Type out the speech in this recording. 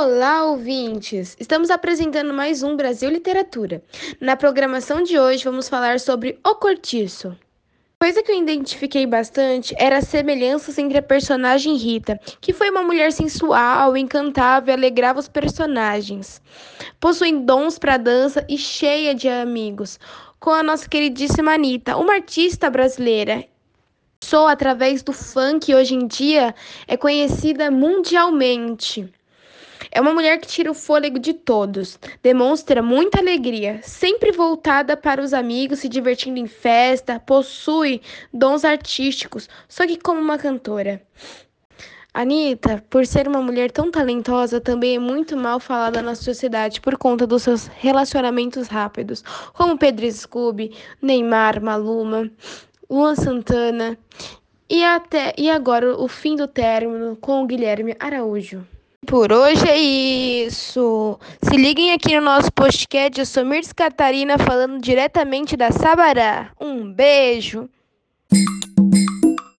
Olá, ouvintes! Estamos apresentando mais um Brasil Literatura. Na programação de hoje vamos falar sobre O Cortiço. Coisa que eu identifiquei bastante era as semelhanças entre a personagem Rita, que foi uma mulher sensual, encantável e alegrava os personagens. Possui dons para dança e cheia de amigos, com a nossa queridíssima Anitta, uma artista brasileira Sou através do funk hoje em dia é conhecida mundialmente. É uma mulher que tira o fôlego de todos, demonstra muita alegria, sempre voltada para os amigos, se divertindo em festa, possui dons artísticos, só que como uma cantora. Anitta, por ser uma mulher tão talentosa, também é muito mal falada na sociedade por conta dos seus relacionamentos rápidos, como Pedro Scooby, Neymar, Maluma, Luan Santana e até e agora o fim do término com o Guilherme Araújo. Por hoje é isso. Se liguem aqui no nosso podcast. Eu sou Mirce Catarina falando diretamente da Sabará. Um beijo.